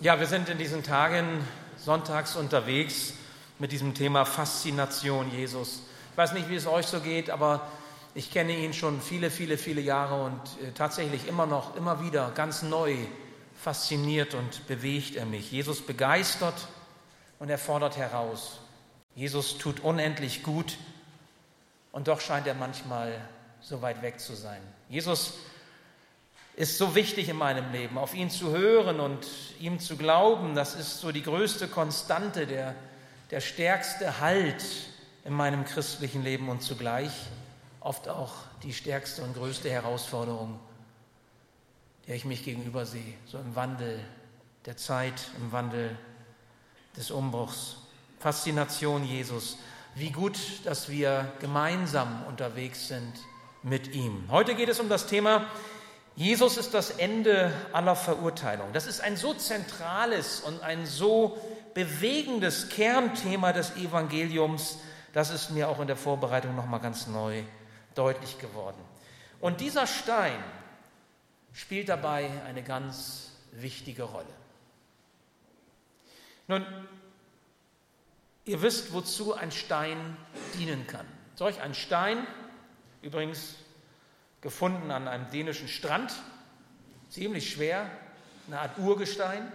Ja, wir sind in diesen Tagen sonntags unterwegs mit diesem Thema Faszination Jesus. Ich weiß nicht, wie es euch so geht, aber ich kenne ihn schon viele, viele, viele Jahre und äh, tatsächlich immer noch, immer wieder ganz neu fasziniert und bewegt er mich. Jesus begeistert und er fordert heraus. Jesus tut unendlich gut und doch scheint er manchmal so weit weg zu sein. Jesus ist so wichtig in meinem Leben. Auf ihn zu hören und ihm zu glauben, das ist so die größte Konstante, der, der stärkste Halt in meinem christlichen Leben und zugleich oft auch die stärkste und größte Herausforderung, der ich mich gegenüber sehe, so im Wandel der Zeit, im Wandel des Umbruchs. Faszination Jesus. Wie gut, dass wir gemeinsam unterwegs sind mit ihm. Heute geht es um das Thema Jesus ist das Ende aller Verurteilung. Das ist ein so zentrales und ein so bewegendes Kernthema des Evangeliums, das ist mir auch in der Vorbereitung noch mal ganz neu deutlich geworden. Und dieser Stein spielt dabei eine ganz wichtige Rolle. Nun, ihr wisst, wozu ein Stein dienen kann. Solch ein Stein, übrigens gefunden an einem dänischen Strand, ziemlich schwer, eine Art Urgestein.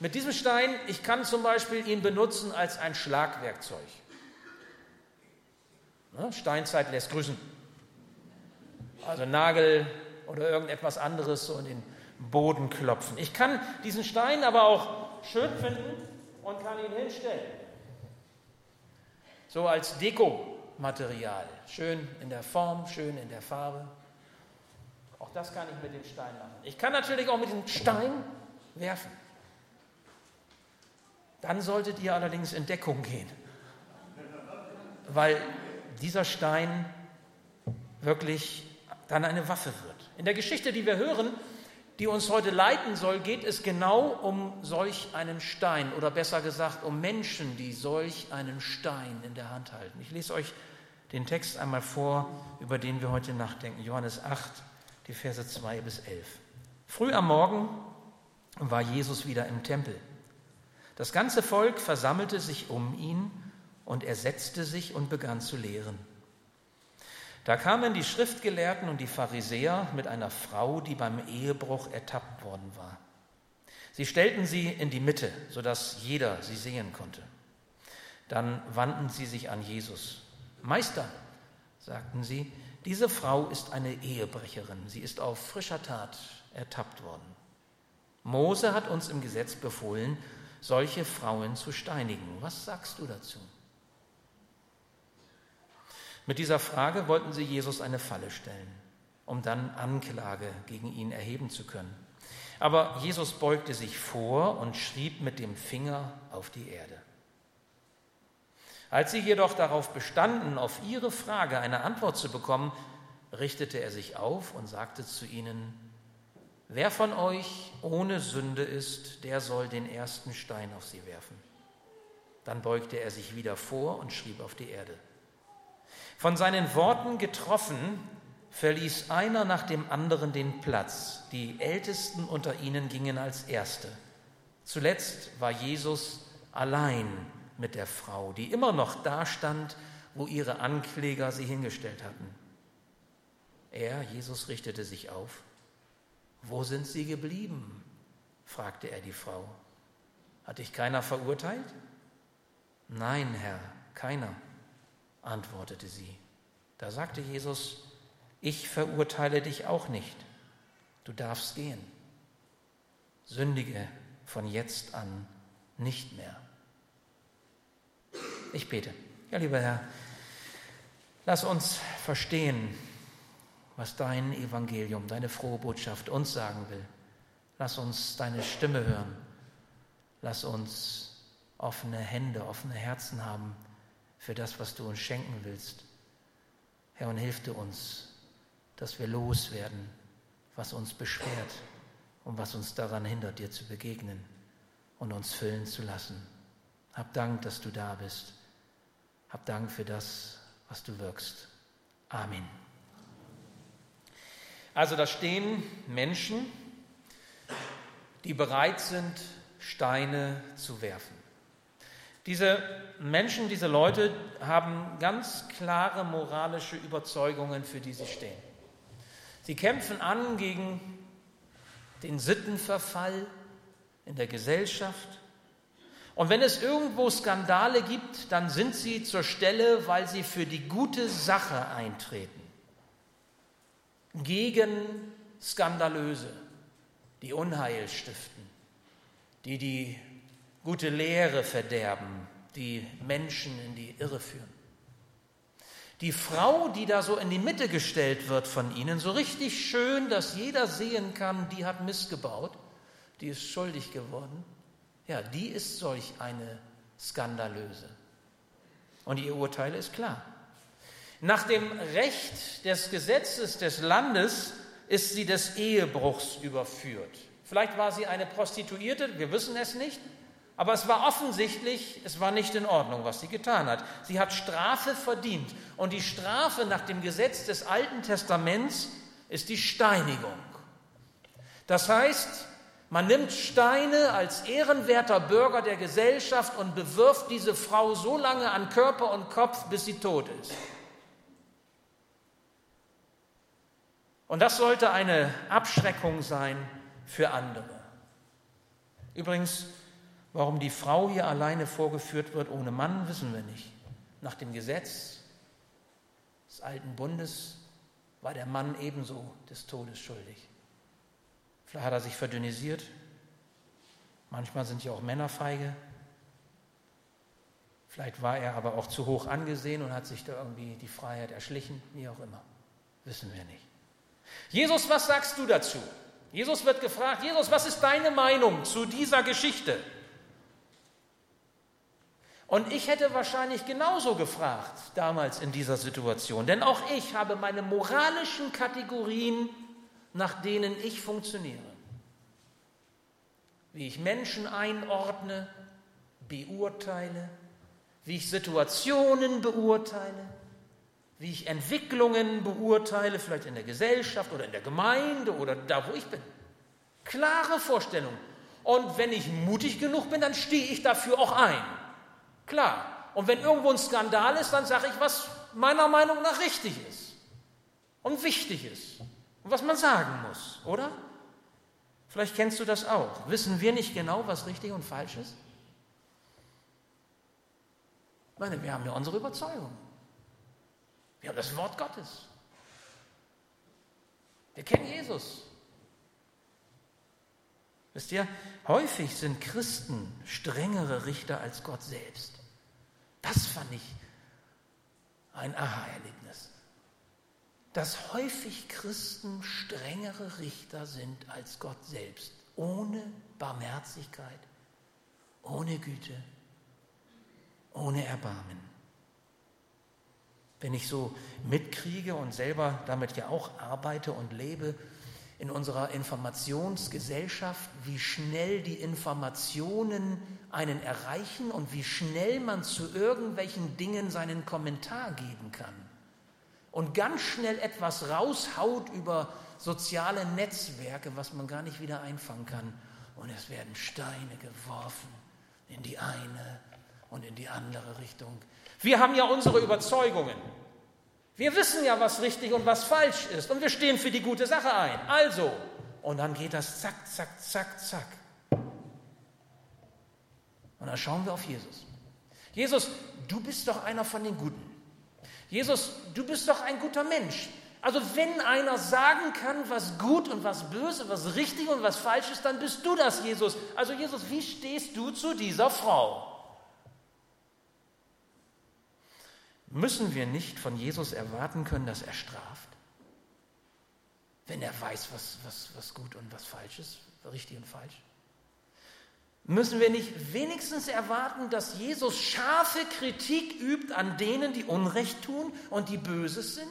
Mit diesem Stein, ich kann zum Beispiel ihn benutzen als ein Schlagwerkzeug. Ne, Steinzeit lässt grüßen. Also Nagel oder irgendetwas anderes so in den Boden klopfen. Ich kann diesen Stein aber auch schön finden und kann ihn hinstellen. So als Dekomaterial. Schön in der Form, schön in der Farbe. Auch das kann ich mit dem Stein machen. Ich kann natürlich auch mit dem Stein werfen. Dann solltet ihr allerdings in Deckung gehen, weil dieser Stein wirklich dann eine Waffe wird. In der Geschichte, die wir hören, die uns heute leiten soll, geht es genau um solch einen Stein oder besser gesagt um Menschen, die solch einen Stein in der Hand halten. Ich lese euch den Text einmal vor, über den wir heute nachdenken. Johannes 8, die Verse 2 bis 11. Früh am Morgen war Jesus wieder im Tempel. Das ganze Volk versammelte sich um ihn und er setzte sich und begann zu lehren. Da kamen die Schriftgelehrten und die Pharisäer mit einer Frau, die beim Ehebruch ertappt worden war. Sie stellten sie in die Mitte, sodass jeder sie sehen konnte. Dann wandten sie sich an Jesus. Meister, sagten sie, diese Frau ist eine Ehebrecherin. Sie ist auf frischer Tat ertappt worden. Mose hat uns im Gesetz befohlen, solche Frauen zu steinigen. Was sagst du dazu? Mit dieser Frage wollten sie Jesus eine Falle stellen, um dann Anklage gegen ihn erheben zu können. Aber Jesus beugte sich vor und schrieb mit dem Finger auf die Erde. Als sie jedoch darauf bestanden, auf ihre Frage eine Antwort zu bekommen, richtete er sich auf und sagte zu ihnen, Wer von euch ohne Sünde ist, der soll den ersten Stein auf sie werfen. Dann beugte er sich wieder vor und schrieb auf die Erde. Von seinen Worten getroffen, verließ einer nach dem anderen den Platz. Die Ältesten unter ihnen gingen als Erste. Zuletzt war Jesus allein mit der Frau, die immer noch da stand, wo ihre Ankläger sie hingestellt hatten. Er, Jesus, richtete sich auf. Wo sind sie geblieben? fragte er die Frau. Hat dich keiner verurteilt? Nein, Herr, keiner, antwortete sie. Da sagte Jesus, ich verurteile dich auch nicht. Du darfst gehen. Sündige von jetzt an nicht mehr. Ich bete. Ja, lieber Herr, lass uns verstehen, was dein Evangelium, deine frohe Botschaft uns sagen will. Lass uns deine Stimme hören. Lass uns offene Hände, offene Herzen haben für das, was du uns schenken willst. Herr, und hilf du uns, dass wir loswerden, was uns beschwert und was uns daran hindert, dir zu begegnen und uns füllen zu lassen. Hab Dank, dass du da bist. Hab Dank für das, was du wirkst. Amen. Also da stehen Menschen, die bereit sind, Steine zu werfen. Diese Menschen, diese Leute haben ganz klare moralische Überzeugungen, für die sie stehen. Sie kämpfen an gegen den Sittenverfall in der Gesellschaft. Und wenn es irgendwo Skandale gibt, dann sind sie zur Stelle, weil sie für die gute Sache eintreten. Gegen Skandalöse, die Unheil stiften, die die gute Lehre verderben, die Menschen in die Irre führen. Die Frau, die da so in die Mitte gestellt wird von ihnen, so richtig schön, dass jeder sehen kann, die hat missgebaut, die ist schuldig geworden, ja, die ist solch eine skandalöse. Und ihr Urteil ist klar. Nach dem Recht des Gesetzes des Landes ist sie des Ehebruchs überführt. Vielleicht war sie eine Prostituierte, wir wissen es nicht, aber es war offensichtlich, es war nicht in Ordnung, was sie getan hat. Sie hat Strafe verdient. Und die Strafe nach dem Gesetz des Alten Testaments ist die Steinigung. Das heißt, man nimmt Steine als ehrenwerter Bürger der Gesellschaft und bewirft diese Frau so lange an Körper und Kopf, bis sie tot ist. Und das sollte eine Abschreckung sein für andere. Übrigens, Warum die Frau hier alleine vorgeführt wird ohne Mann, wissen wir nicht. Nach dem Gesetz des alten Bundes war der Mann ebenso des Todes schuldig. Vielleicht hat er sich verdünnisiert. Manchmal sind ja auch Männer feige. Vielleicht war er aber auch zu hoch angesehen und hat sich da irgendwie die Freiheit erschlichen, wie auch immer. Wissen wir nicht. Jesus, was sagst du dazu? Jesus wird gefragt, Jesus, was ist deine Meinung zu dieser Geschichte? Und ich hätte wahrscheinlich genauso gefragt damals in dieser Situation, denn auch ich habe meine moralischen Kategorien, nach denen ich funktioniere. Wie ich Menschen einordne, beurteile, wie ich Situationen beurteile, wie ich Entwicklungen beurteile, vielleicht in der Gesellschaft oder in der Gemeinde oder da, wo ich bin. Klare Vorstellung. Und wenn ich mutig genug bin, dann stehe ich dafür auch ein. Klar. Und wenn irgendwo ein Skandal ist, dann sage ich, was meiner Meinung nach richtig ist und wichtig ist und was man sagen muss, oder? Vielleicht kennst du das auch. Wissen wir nicht genau, was richtig und falsch ist? Ich meine, wir haben ja unsere Überzeugung. Wir haben das Wort Gottes. Wir kennen Jesus. Wisst ihr, häufig sind Christen strengere Richter als Gott selbst. Das fand ich ein Aha-Erlebnis. Dass häufig Christen strengere Richter sind als Gott selbst, ohne Barmherzigkeit, ohne Güte, ohne Erbarmen. Wenn ich so mitkriege und selber damit ja auch arbeite und lebe, in unserer Informationsgesellschaft, wie schnell die Informationen einen erreichen und wie schnell man zu irgendwelchen Dingen seinen Kommentar geben kann. Und ganz schnell etwas raushaut über soziale Netzwerke, was man gar nicht wieder einfangen kann. Und es werden Steine geworfen in die eine und in die andere Richtung. Wir haben ja unsere Überzeugungen. Wir wissen ja, was richtig und was falsch ist und wir stehen für die gute Sache ein. Also, und dann geht das zack, zack, zack, zack. Und dann schauen wir auf Jesus. Jesus, du bist doch einer von den Guten. Jesus, du bist doch ein guter Mensch. Also wenn einer sagen kann, was gut und was böse, was richtig und was falsch ist, dann bist du das, Jesus. Also Jesus, wie stehst du zu dieser Frau? Müssen wir nicht von Jesus erwarten können, dass er straft? Wenn er weiß, was, was, was gut und was falsch ist, richtig und falsch? Müssen wir nicht wenigstens erwarten, dass Jesus scharfe Kritik übt an denen, die Unrecht tun und die Böses sind?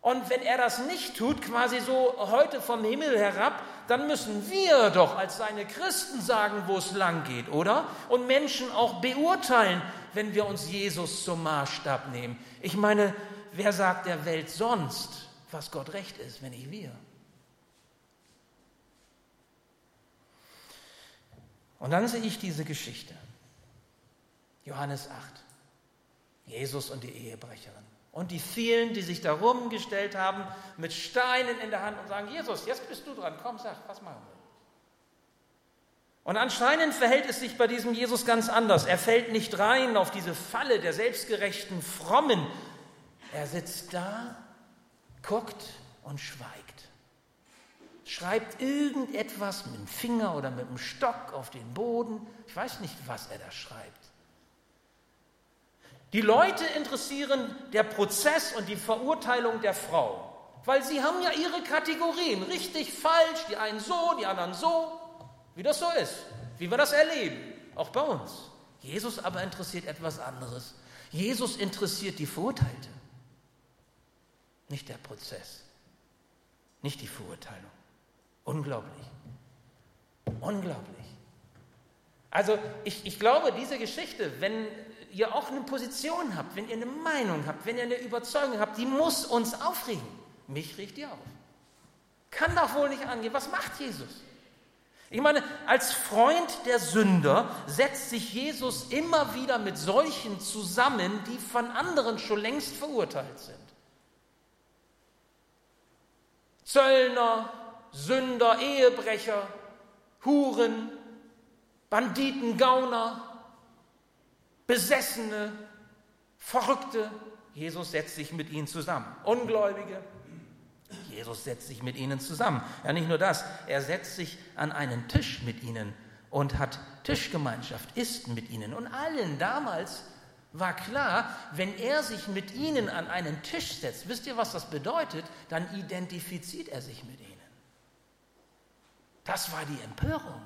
Und wenn er das nicht tut, quasi so heute vom Himmel herab, dann müssen wir doch als seine Christen sagen, wo es lang geht, oder? Und Menschen auch beurteilen, wenn wir uns Jesus zum Maßstab nehmen. Ich meine, wer sagt der Welt sonst, was Gott recht ist, wenn nicht wir? Und dann sehe ich diese Geschichte. Johannes 8. Jesus und die Ehebrecherin. Und die vielen, die sich da rumgestellt haben mit Steinen in der Hand und sagen, Jesus, jetzt bist du dran, komm, sag, was machen wir? Und anscheinend verhält es sich bei diesem Jesus ganz anders. Er fällt nicht rein auf diese Falle der selbstgerechten Frommen. Er sitzt da, guckt und schweigt. Schreibt irgendetwas mit dem Finger oder mit dem Stock auf den Boden. Ich weiß nicht, was er da schreibt. Die Leute interessieren der Prozess und die Verurteilung der Frau, weil sie haben ja ihre Kategorien, richtig, falsch, die einen so, die anderen so, wie das so ist, wie wir das erleben, auch bei uns. Jesus aber interessiert etwas anderes. Jesus interessiert die Verurteilte, nicht der Prozess, nicht die Verurteilung. Unglaublich. Unglaublich. Also ich, ich glaube, diese Geschichte, wenn ihr auch eine Position habt, wenn ihr eine Meinung habt, wenn ihr eine Überzeugung habt, die muss uns aufregen. Mich regt die auf. Kann doch wohl nicht angehen. Was macht Jesus? Ich meine, als Freund der Sünder setzt sich Jesus immer wieder mit solchen zusammen, die von anderen schon längst verurteilt sind. Zöllner, Sünder, Ehebrecher, Huren, Banditen, Gauner, Besessene, Verrückte. Jesus setzt sich mit ihnen zusammen. Ungläubige. Jesus setzt sich mit ihnen zusammen. Ja, nicht nur das, er setzt sich an einen Tisch mit ihnen und hat Tischgemeinschaft, isst mit ihnen. Und allen damals war klar, wenn er sich mit ihnen an einen Tisch setzt, wisst ihr, was das bedeutet? Dann identifiziert er sich mit ihnen. Das war die Empörung.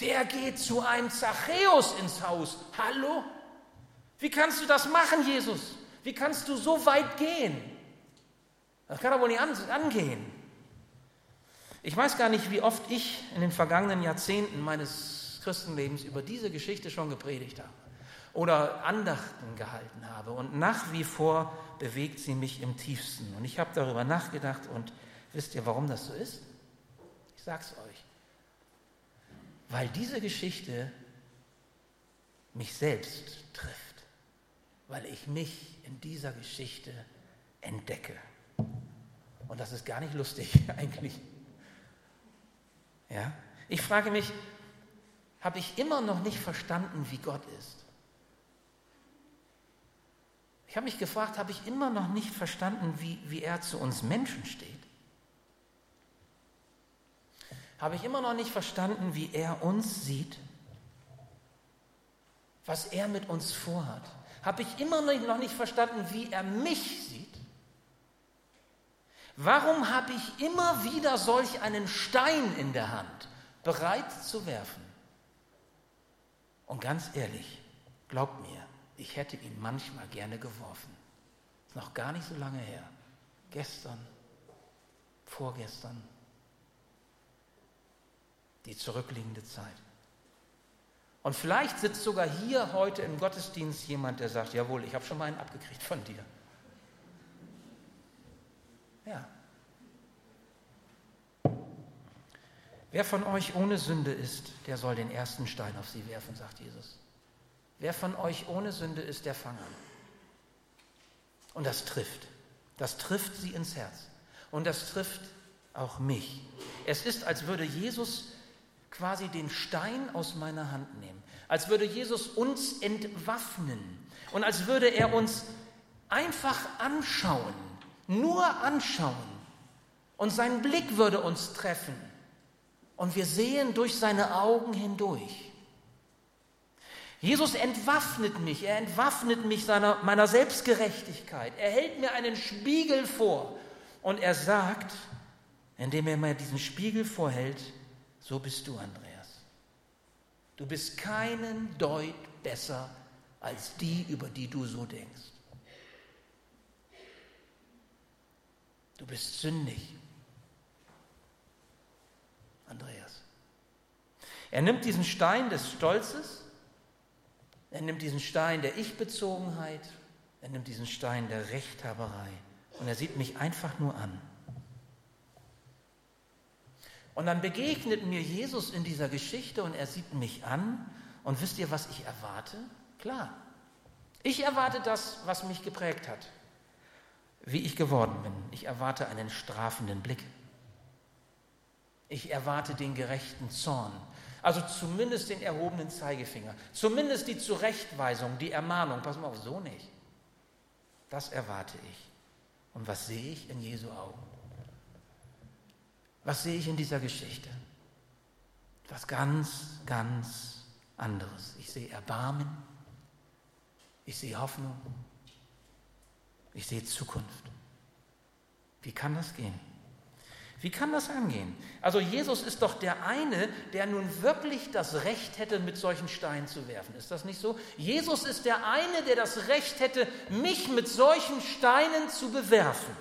Der geht zu einem Zachäus ins Haus. Hallo? Wie kannst du das machen, Jesus? Wie kannst du so weit gehen? Das kann doch wohl nicht angehen. Ich weiß gar nicht, wie oft ich in den vergangenen Jahrzehnten meines Christenlebens über diese Geschichte schon gepredigt habe oder Andachten gehalten habe. Und nach wie vor bewegt sie mich im tiefsten. Und ich habe darüber nachgedacht und wisst ihr, warum das so ist? Es euch weil diese Geschichte mich selbst trifft, weil ich mich in dieser Geschichte entdecke. Und das ist gar nicht lustig eigentlich. Ja? Ich frage mich, habe ich immer noch nicht verstanden, wie Gott ist? Ich habe mich gefragt, habe ich immer noch nicht verstanden, wie, wie er zu uns Menschen steht? Habe ich immer noch nicht verstanden, wie er uns sieht, was er mit uns vorhat. Habe ich immer noch nicht verstanden, wie er mich sieht. Warum habe ich immer wieder solch einen Stein in der Hand, bereit zu werfen? Und ganz ehrlich, glaubt mir, ich hätte ihn manchmal gerne geworfen. Ist noch gar nicht so lange her. Gestern, vorgestern, die zurückliegende Zeit. Und vielleicht sitzt sogar hier heute im Gottesdienst jemand, der sagt, jawohl, ich habe schon mal einen abgekriegt von dir. Ja. Wer von euch ohne Sünde ist, der soll den ersten Stein auf sie werfen, sagt Jesus. Wer von euch ohne Sünde ist, der fang an. Und das trifft. Das trifft sie ins Herz. Und das trifft auch mich. Es ist, als würde Jesus quasi den Stein aus meiner Hand nehmen, als würde Jesus uns entwaffnen. Und als würde er uns einfach anschauen, nur anschauen. Und sein Blick würde uns treffen. Und wir sehen durch seine Augen hindurch. Jesus entwaffnet mich, er entwaffnet mich seiner, meiner Selbstgerechtigkeit, er hält mir einen Spiegel vor. Und er sagt, indem er mir diesen Spiegel vorhält, so bist du, Andreas. Du bist keinen Deut besser als die, über die du so denkst. Du bist sündig, Andreas. Er nimmt diesen Stein des Stolzes, er nimmt diesen Stein der Ich-Bezogenheit, er nimmt diesen Stein der Rechthaberei und er sieht mich einfach nur an. Und dann begegnet mir Jesus in dieser Geschichte und er sieht mich an. Und wisst ihr, was ich erwarte? Klar. Ich erwarte das, was mich geprägt hat, wie ich geworden bin. Ich erwarte einen strafenden Blick. Ich erwarte den gerechten Zorn. Also zumindest den erhobenen Zeigefinger. Zumindest die Zurechtweisung, die Ermahnung. Pass mal auf, so nicht. Das erwarte ich. Und was sehe ich in Jesu Augen? Was sehe ich in dieser Geschichte? Was ganz, ganz anderes. Ich sehe Erbarmen, ich sehe Hoffnung, ich sehe Zukunft. Wie kann das gehen? Wie kann das angehen? Also Jesus ist doch der eine, der nun wirklich das Recht hätte, mit solchen Steinen zu werfen. Ist das nicht so? Jesus ist der eine, der das Recht hätte, mich mit solchen Steinen zu bewerfen,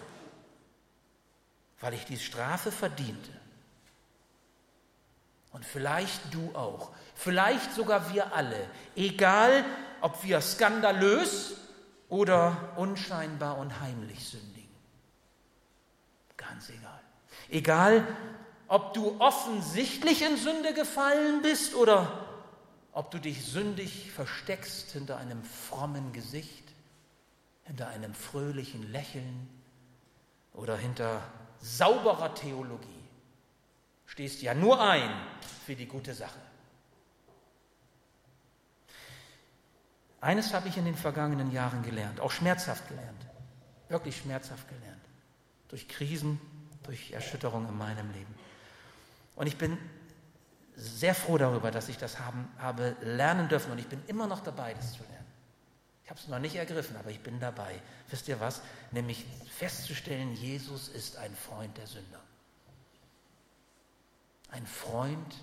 weil ich die Strafe verdiente. Und vielleicht du auch, vielleicht sogar wir alle, egal ob wir skandalös oder unscheinbar und heimlich sündigen. Ganz egal. Egal, ob du offensichtlich in Sünde gefallen bist oder ob du dich sündig versteckst hinter einem frommen Gesicht, hinter einem fröhlichen Lächeln oder hinter sauberer Theologie. Stehst ja nur ein für die gute Sache. Eines habe ich in den vergangenen Jahren gelernt, auch schmerzhaft gelernt, wirklich schmerzhaft gelernt, durch Krisen, durch Erschütterung in meinem Leben. Und ich bin sehr froh darüber, dass ich das haben, habe lernen dürfen und ich bin immer noch dabei, das zu lernen. Ich habe es noch nicht ergriffen, aber ich bin dabei. Wisst ihr was? Nämlich festzustellen, Jesus ist ein Freund der Sünder. Ein Freund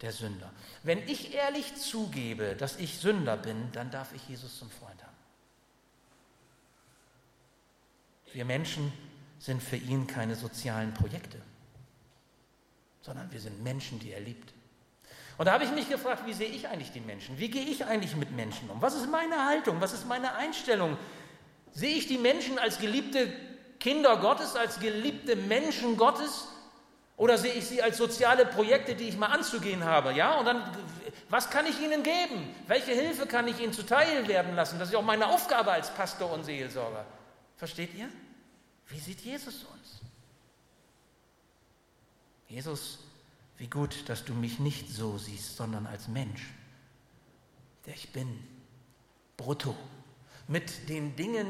der Sünder. Wenn ich ehrlich zugebe, dass ich Sünder bin, dann darf ich Jesus zum Freund haben. Wir Menschen sind für ihn keine sozialen Projekte, sondern wir sind Menschen, die er liebt. Und da habe ich mich gefragt, wie sehe ich eigentlich die Menschen? Wie gehe ich eigentlich mit Menschen um? Was ist meine Haltung? Was ist meine Einstellung? Sehe ich die Menschen als geliebte Kinder Gottes, als geliebte Menschen Gottes? Oder sehe ich sie als soziale Projekte, die ich mal anzugehen habe? Ja, und dann, was kann ich ihnen geben? Welche Hilfe kann ich ihnen zuteil werden lassen? Das ist auch meine Aufgabe als Pastor und Seelsorger. Versteht ihr? Wie sieht Jesus uns? Jesus, wie gut, dass du mich nicht so siehst, sondern als Mensch, der ich bin, brutto, mit den Dingen,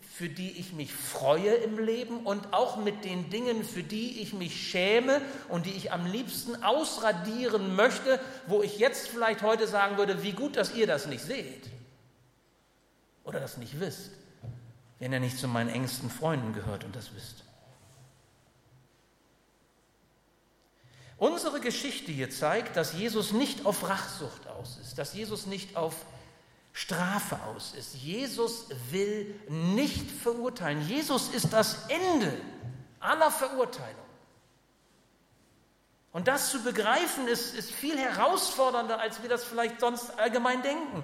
für die ich mich freue im Leben und auch mit den Dingen, für die ich mich schäme und die ich am liebsten ausradieren möchte, wo ich jetzt vielleicht heute sagen würde, wie gut, dass ihr das nicht seht oder das nicht wisst. Wenn er nicht zu meinen engsten Freunden gehört und das wisst. Unsere Geschichte hier zeigt, dass Jesus nicht auf Rachsucht aus ist, dass Jesus nicht auf Strafe aus ist. Jesus will nicht verurteilen. Jesus ist das Ende aller Verurteilung. Und das zu begreifen, ist, ist viel herausfordernder, als wir das vielleicht sonst allgemein denken.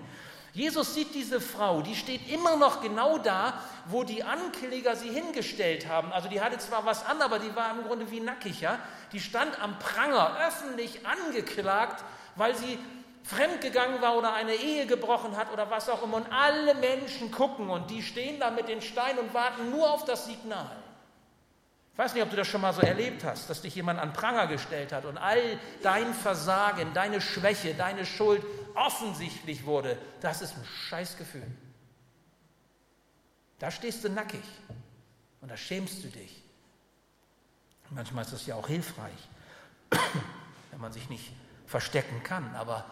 Jesus sieht diese Frau, die steht immer noch genau da, wo die Ankläger sie hingestellt haben. Also die hatte zwar was an, aber die war im Grunde wie nackig. Ja? Die stand am Pranger, öffentlich angeklagt, weil sie fremdgegangen war oder eine Ehe gebrochen hat oder was auch immer. Und alle Menschen gucken und die stehen da mit den Steinen und warten nur auf das Signal. Ich weiß nicht, ob du das schon mal so erlebt hast, dass dich jemand an Pranger gestellt hat und all dein Versagen, deine Schwäche, deine Schuld offensichtlich wurde, das ist ein Scheißgefühl. Da stehst du nackig und da schämst du dich. Manchmal ist das ja auch hilfreich, wenn man sich nicht verstecken kann. Aber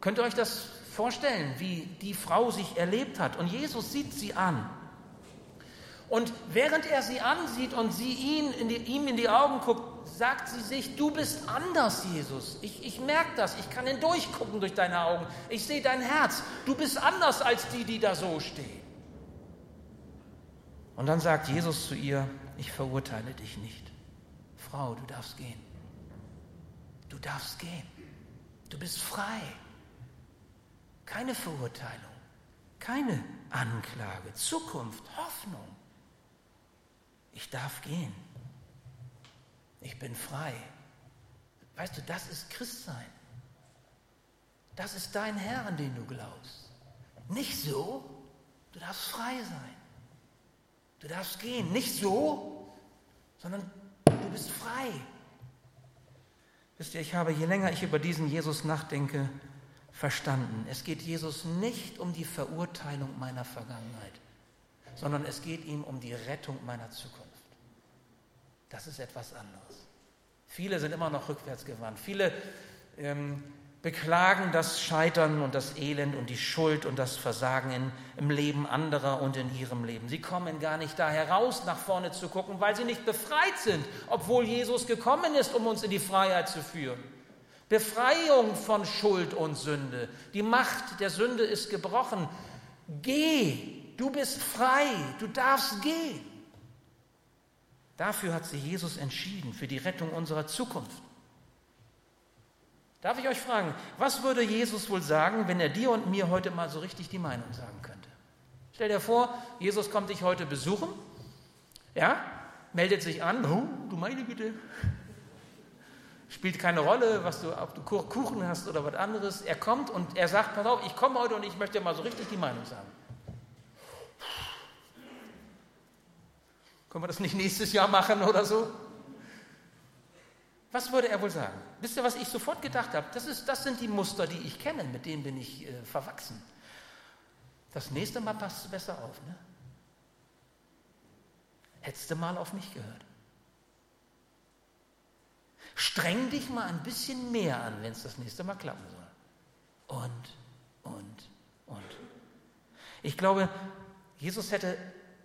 könnt ihr euch das vorstellen, wie die Frau sich erlebt hat? Und Jesus sieht sie an. Und während er sie ansieht und sie ihn in die, ihm in die Augen guckt, sagt sie sich, du bist anders, Jesus. Ich, ich merke das, ich kann hindurchgucken durch deine Augen. Ich sehe dein Herz. Du bist anders als die, die da so stehen. Und dann sagt Jesus zu ihr, ich verurteile dich nicht. Frau, du darfst gehen. Du darfst gehen. Du bist frei. Keine Verurteilung, keine Anklage, Zukunft, Hoffnung. Ich darf gehen. Ich bin frei. Weißt du, das ist Christsein. Das ist dein Herr, an den du glaubst. Nicht so, du darfst frei sein. Du darfst gehen. Nicht so, sondern du bist frei. Wisst ihr, ich habe, je länger ich über diesen Jesus nachdenke, verstanden. Es geht Jesus nicht um die Verurteilung meiner Vergangenheit, sondern es geht ihm um die Rettung meiner Zukunft. Das ist etwas anderes. Viele sind immer noch rückwärts gewandt. Viele ähm, beklagen das Scheitern und das Elend und die Schuld und das Versagen in, im Leben anderer und in ihrem Leben. Sie kommen gar nicht da heraus, nach vorne zu gucken, weil sie nicht befreit sind, obwohl Jesus gekommen ist, um uns in die Freiheit zu führen. Befreiung von Schuld und Sünde. Die Macht der Sünde ist gebrochen. Geh, du bist frei, du darfst gehen. Dafür hat sich Jesus entschieden, für die Rettung unserer Zukunft. Darf ich euch fragen, was würde Jesus wohl sagen, wenn er dir und mir heute mal so richtig die Meinung sagen könnte? Stell dir vor, Jesus kommt dich heute besuchen, ja, meldet sich an, oh, du meine Güte, spielt keine Rolle, was du, ob du Kuchen hast oder was anderes. Er kommt und er sagt, pass auf, ich komme heute und ich möchte mal so richtig die Meinung sagen. Können wir das nicht nächstes Jahr machen oder so? Was würde er wohl sagen? Wisst ihr, was ich sofort gedacht habe? Das, ist, das sind die Muster, die ich kenne, mit denen bin ich äh, verwachsen. Das nächste Mal passt du besser auf. Ne? Hättest du mal auf mich gehört. Streng dich mal ein bisschen mehr an, wenn es das nächste Mal klappen soll. Und, und, und. Ich glaube, Jesus hätte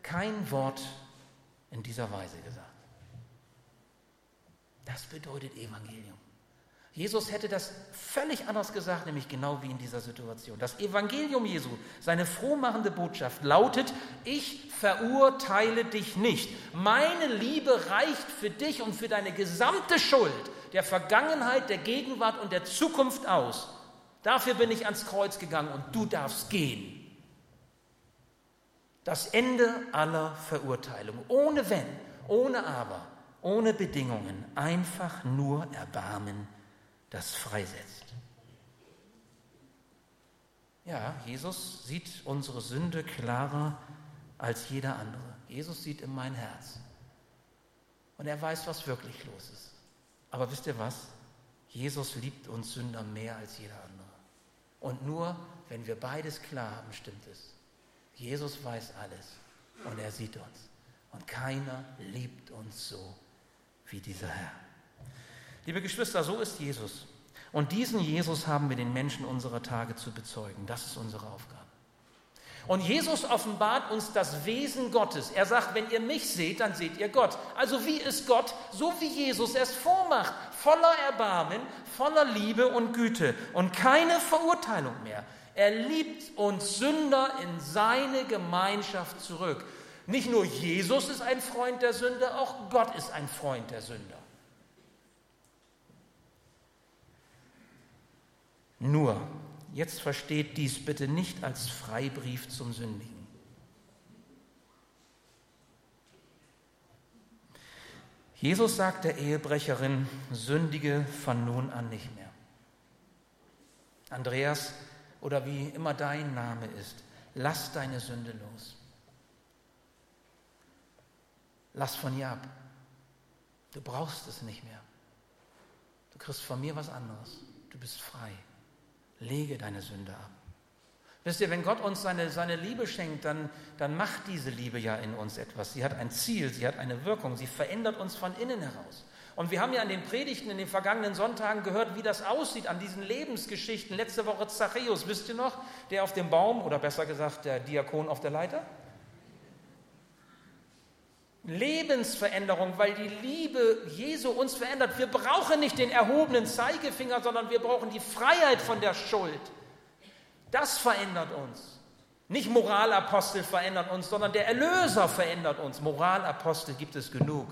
kein Wort in dieser Weise gesagt. Das bedeutet Evangelium. Jesus hätte das völlig anders gesagt, nämlich genau wie in dieser Situation. Das Evangelium Jesu, seine frohmachende Botschaft lautet, ich verurteile dich nicht. Meine Liebe reicht für dich und für deine gesamte Schuld der Vergangenheit, der Gegenwart und der Zukunft aus. Dafür bin ich ans Kreuz gegangen und du darfst gehen. Das Ende aller Verurteilung, ohne Wenn, ohne Aber, ohne Bedingungen, einfach nur Erbarmen das freisetzt. Ja, Jesus sieht unsere Sünde klarer als jeder andere. Jesus sieht in mein Herz. Und er weiß, was wirklich los ist. Aber wisst ihr was? Jesus liebt uns Sünder mehr als jeder andere. Und nur wenn wir beides klar haben, stimmt es. Jesus weiß alles und er sieht uns. Und keiner liebt uns so wie dieser Herr. Liebe Geschwister, so ist Jesus. Und diesen Jesus haben wir den Menschen unserer Tage zu bezeugen. Das ist unsere Aufgabe. Und Jesus offenbart uns das Wesen Gottes. Er sagt, wenn ihr mich seht, dann seht ihr Gott. Also wie ist Gott? So wie Jesus es vormacht. Voller Erbarmen, voller Liebe und Güte und keine Verurteilung mehr. Er liebt uns Sünder in seine Gemeinschaft zurück. Nicht nur Jesus ist ein Freund der Sünder, auch Gott ist ein Freund der Sünder. Nur, jetzt versteht dies bitte nicht als Freibrief zum Sündigen. Jesus sagt der Ehebrecherin, sündige von nun an nicht mehr. Andreas, oder wie immer dein Name ist, lass deine Sünde los. Lass von ihr ab. Du brauchst es nicht mehr. Du kriegst von mir was anderes. Du bist frei. Lege deine Sünde ab. Wisst ihr, wenn Gott uns seine, seine Liebe schenkt, dann, dann macht diese Liebe ja in uns etwas. Sie hat ein Ziel, sie hat eine Wirkung, sie verändert uns von innen heraus. Und wir haben ja an den Predigten in den vergangenen Sonntagen gehört, wie das aussieht an diesen Lebensgeschichten. Letzte Woche Zachäus, wisst ihr noch? Der auf dem Baum, oder besser gesagt der Diakon auf der Leiter? Lebensveränderung, weil die Liebe Jesu uns verändert. Wir brauchen nicht den erhobenen Zeigefinger, sondern wir brauchen die Freiheit von der Schuld. Das verändert uns. Nicht Moralapostel verändert uns, sondern der Erlöser verändert uns. Moralapostel gibt es genug.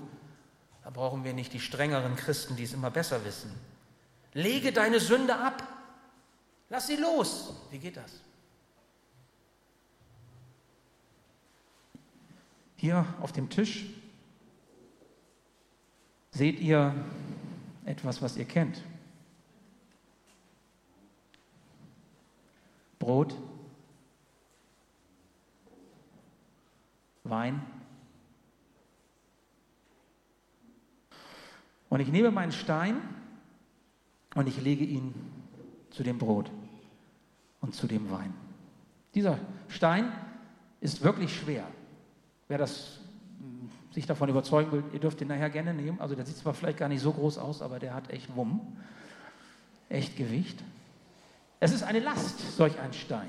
Da brauchen wir nicht die strengeren Christen, die es immer besser wissen. Lege deine Sünde ab. Lass sie los. Wie geht das? Hier auf dem Tisch seht ihr etwas, was ihr kennt. Brot, Wein. Und ich nehme meinen Stein und ich lege ihn zu dem Brot und zu dem Wein. Dieser Stein ist wirklich schwer. Wer das hm, sich davon überzeugen will, ihr dürft ihn nachher gerne nehmen. Also der sieht zwar vielleicht gar nicht so groß aus, aber der hat echt Wumm, echt Gewicht. Es ist eine Last, solch ein Stein.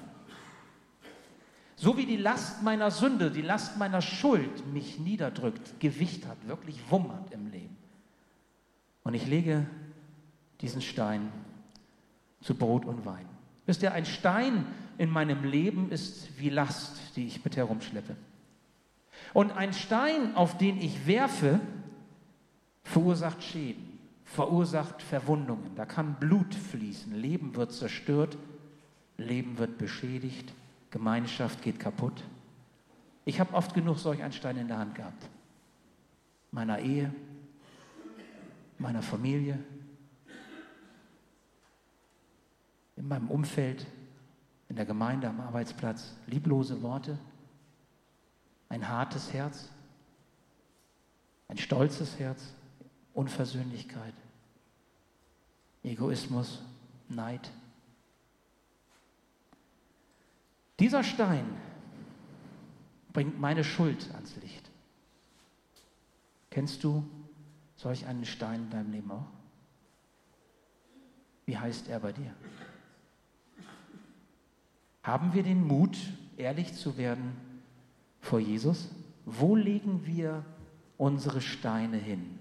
So wie die Last meiner Sünde, die Last meiner Schuld mich niederdrückt, Gewicht hat, wirklich Wumm hat im Leben. Und ich lege diesen Stein zu Brot und Wein. Wisst ihr, ein Stein in meinem Leben ist wie Last, die ich mit herumschleppe. Und ein Stein, auf den ich werfe, verursacht Schäden, verursacht Verwundungen. Da kann Blut fließen, Leben wird zerstört, Leben wird beschädigt, Gemeinschaft geht kaputt. Ich habe oft genug solch einen Stein in der Hand gehabt. Meiner Ehe, meiner Familie, in meinem Umfeld, in der Gemeinde, am Arbeitsplatz. Lieblose Worte, ein hartes Herz, ein stolzes Herz, Unversöhnlichkeit, Egoismus, Neid. Dieser Stein bringt meine Schuld ans Licht. Kennst du solch einen Stein in deinem Leben auch? Wie heißt er bei dir? Haben wir den Mut, ehrlich zu werden vor Jesus? Wo legen wir unsere Steine hin?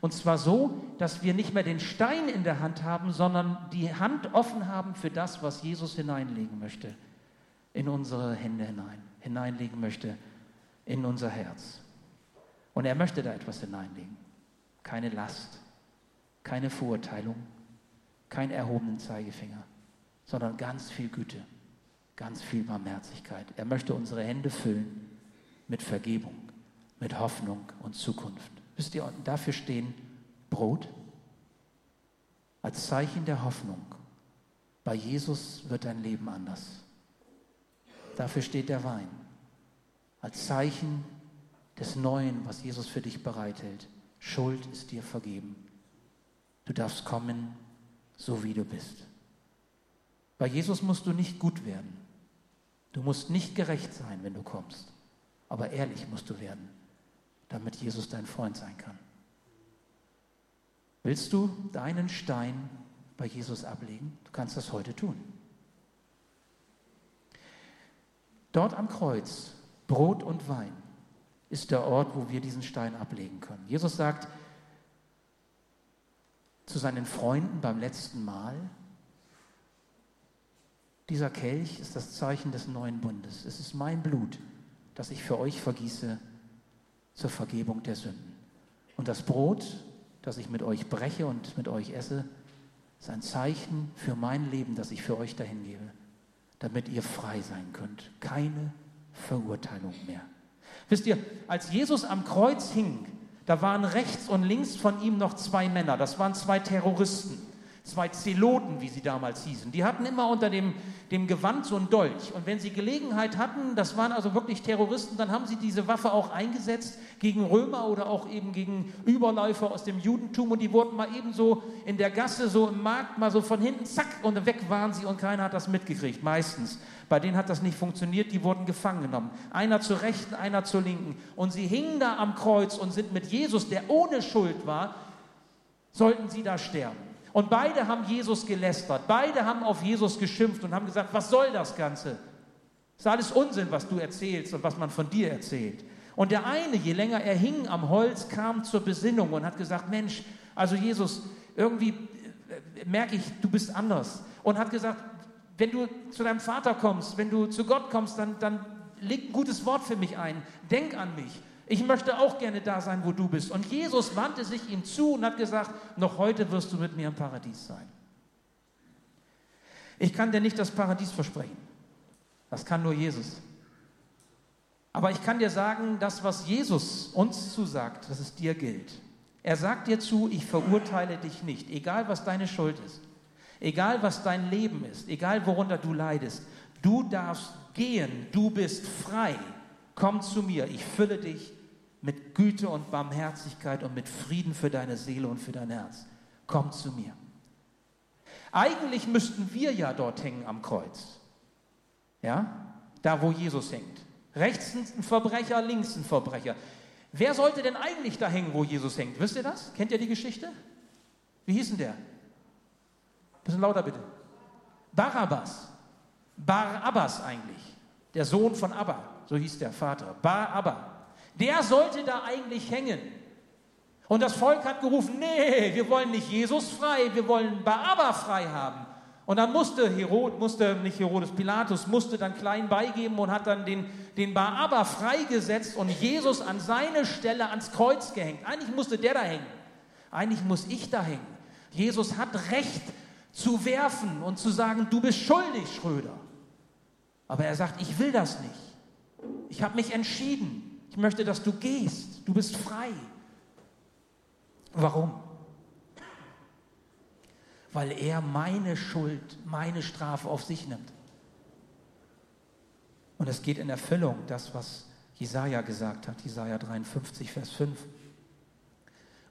Und zwar so, dass wir nicht mehr den Stein in der Hand haben, sondern die Hand offen haben für das, was Jesus hineinlegen möchte, in unsere Hände hinein, hineinlegen möchte, in unser Herz. Und er möchte da etwas hineinlegen. Keine Last, keine Verurteilung, kein erhobenen Zeigefinger, sondern ganz viel Güte ganz viel Barmherzigkeit. Er möchte unsere Hände füllen mit Vergebung, mit Hoffnung und Zukunft. Wisst ihr, dafür stehen Brot als Zeichen der Hoffnung. Bei Jesus wird dein Leben anders. Dafür steht der Wein als Zeichen des Neuen, was Jesus für dich bereithält. Schuld ist dir vergeben. Du darfst kommen, so wie du bist. Bei Jesus musst du nicht gut werden. Du musst nicht gerecht sein, wenn du kommst, aber ehrlich musst du werden, damit Jesus dein Freund sein kann. Willst du deinen Stein bei Jesus ablegen? Du kannst das heute tun. Dort am Kreuz, Brot und Wein, ist der Ort, wo wir diesen Stein ablegen können. Jesus sagt zu seinen Freunden beim letzten Mal, dieser Kelch ist das Zeichen des neuen Bundes. Es ist mein Blut, das ich für euch vergieße zur Vergebung der Sünden. Und das Brot, das ich mit euch breche und mit euch esse, ist ein Zeichen für mein Leben, das ich für euch dahin gebe, damit ihr frei sein könnt. Keine Verurteilung mehr. Wisst ihr, als Jesus am Kreuz hing, da waren rechts und links von ihm noch zwei Männer, das waren zwei Terroristen zwei Zeloten, wie sie damals hießen. Die hatten immer unter dem, dem Gewand so einen Dolch. Und wenn sie Gelegenheit hatten, das waren also wirklich Terroristen, dann haben sie diese Waffe auch eingesetzt gegen Römer oder auch eben gegen Überläufer aus dem Judentum. Und die wurden mal eben so in der Gasse, so im Markt, mal so von hinten, zack, und weg waren sie und keiner hat das mitgekriegt, meistens. Bei denen hat das nicht funktioniert, die wurden gefangen genommen. Einer zur Rechten, einer zur Linken. Und sie hingen da am Kreuz und sind mit Jesus, der ohne Schuld war, sollten sie da sterben. Und beide haben Jesus gelästert, beide haben auf Jesus geschimpft und haben gesagt, was soll das Ganze? Das ist alles Unsinn, was du erzählst und was man von dir erzählt. Und der eine, je länger er hing am Holz, kam zur Besinnung und hat gesagt, Mensch, also Jesus, irgendwie äh, merke ich, du bist anders. Und hat gesagt, wenn du zu deinem Vater kommst, wenn du zu Gott kommst, dann, dann leg ein gutes Wort für mich ein. Denk an mich. Ich möchte auch gerne da sein, wo du bist. Und Jesus wandte sich ihm zu und hat gesagt, noch heute wirst du mit mir im Paradies sein. Ich kann dir nicht das Paradies versprechen. Das kann nur Jesus. Aber ich kann dir sagen, das, was Jesus uns zusagt, dass es dir gilt. Er sagt dir zu, ich verurteile dich nicht, egal was deine Schuld ist, egal was dein Leben ist, egal worunter du leidest. Du darfst gehen, du bist frei. Komm zu mir, ich fülle dich mit Güte und Barmherzigkeit und mit Frieden für deine Seele und für dein Herz. Komm zu mir. Eigentlich müssten wir ja dort hängen am Kreuz. Ja? Da, wo Jesus hängt. Rechts ein Verbrecher, links ein Verbrecher. Wer sollte denn eigentlich da hängen, wo Jesus hängt? Wisst ihr das? Kennt ihr die Geschichte? Wie hieß denn der? Bisschen lauter bitte. Barabbas. Barabbas eigentlich. Der Sohn von Abba. So hieß der Vater. Barabba. Der sollte da eigentlich hängen. Und das Volk hat gerufen, nee, wir wollen nicht Jesus frei, wir wollen Barabba frei haben. Und dann musste Herod, musste nicht Herodes, Pilatus musste dann klein beigeben und hat dann den, den Barabba freigesetzt und Jesus an seine Stelle ans Kreuz gehängt. Eigentlich musste der da hängen. Eigentlich muss ich da hängen. Jesus hat Recht zu werfen und zu sagen, du bist schuldig, Schröder. Aber er sagt, ich will das nicht. Ich habe mich entschieden. Ich möchte, dass du gehst. Du bist frei. Warum? Weil er meine Schuld, meine Strafe auf sich nimmt. Und es geht in Erfüllung, das, was Jesaja gesagt hat, Jesaja 53, Vers 5.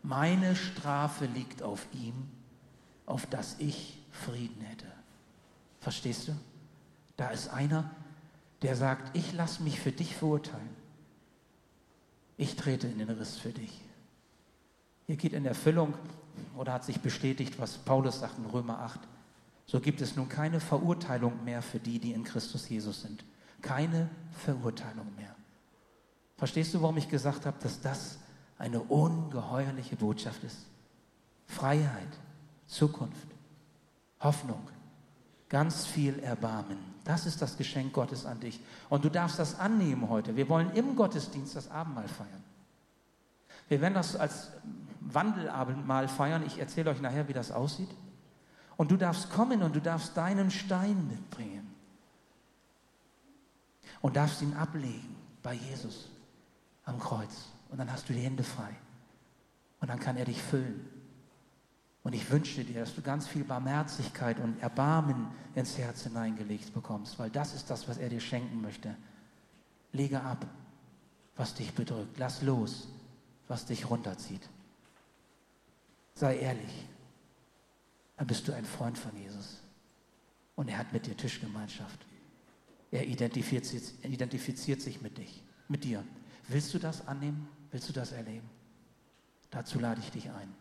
Meine Strafe liegt auf ihm, auf das ich Frieden hätte. Verstehst du? Da ist einer, der sagt, ich lasse mich für dich verurteilen. Ich trete in den Riss für dich. Hier geht in Erfüllung oder hat sich bestätigt, was Paulus sagt in Römer 8. So gibt es nun keine Verurteilung mehr für die, die in Christus Jesus sind. Keine Verurteilung mehr. Verstehst du, warum ich gesagt habe, dass das eine ungeheuerliche Botschaft ist? Freiheit, Zukunft, Hoffnung, ganz viel Erbarmen. Das ist das Geschenk Gottes an dich. Und du darfst das annehmen heute. Wir wollen im Gottesdienst das Abendmahl feiern. Wir werden das als Wandelabendmahl feiern. Ich erzähle euch nachher, wie das aussieht. Und du darfst kommen und du darfst deinen Stein mitbringen. Und darfst ihn ablegen bei Jesus am Kreuz. Und dann hast du die Hände frei. Und dann kann er dich füllen. Und ich wünsche dir, dass du ganz viel Barmherzigkeit und Erbarmen ins Herz hineingelegt bekommst, weil das ist das, was er dir schenken möchte. Lege ab, was dich bedrückt. Lass los, was dich runterzieht. Sei ehrlich. Dann bist du ein Freund von Jesus. Und er hat mit dir Tischgemeinschaft. Er identifiziert, identifiziert sich mit dich, mit dir. Willst du das annehmen? Willst du das erleben? Dazu lade ich dich ein.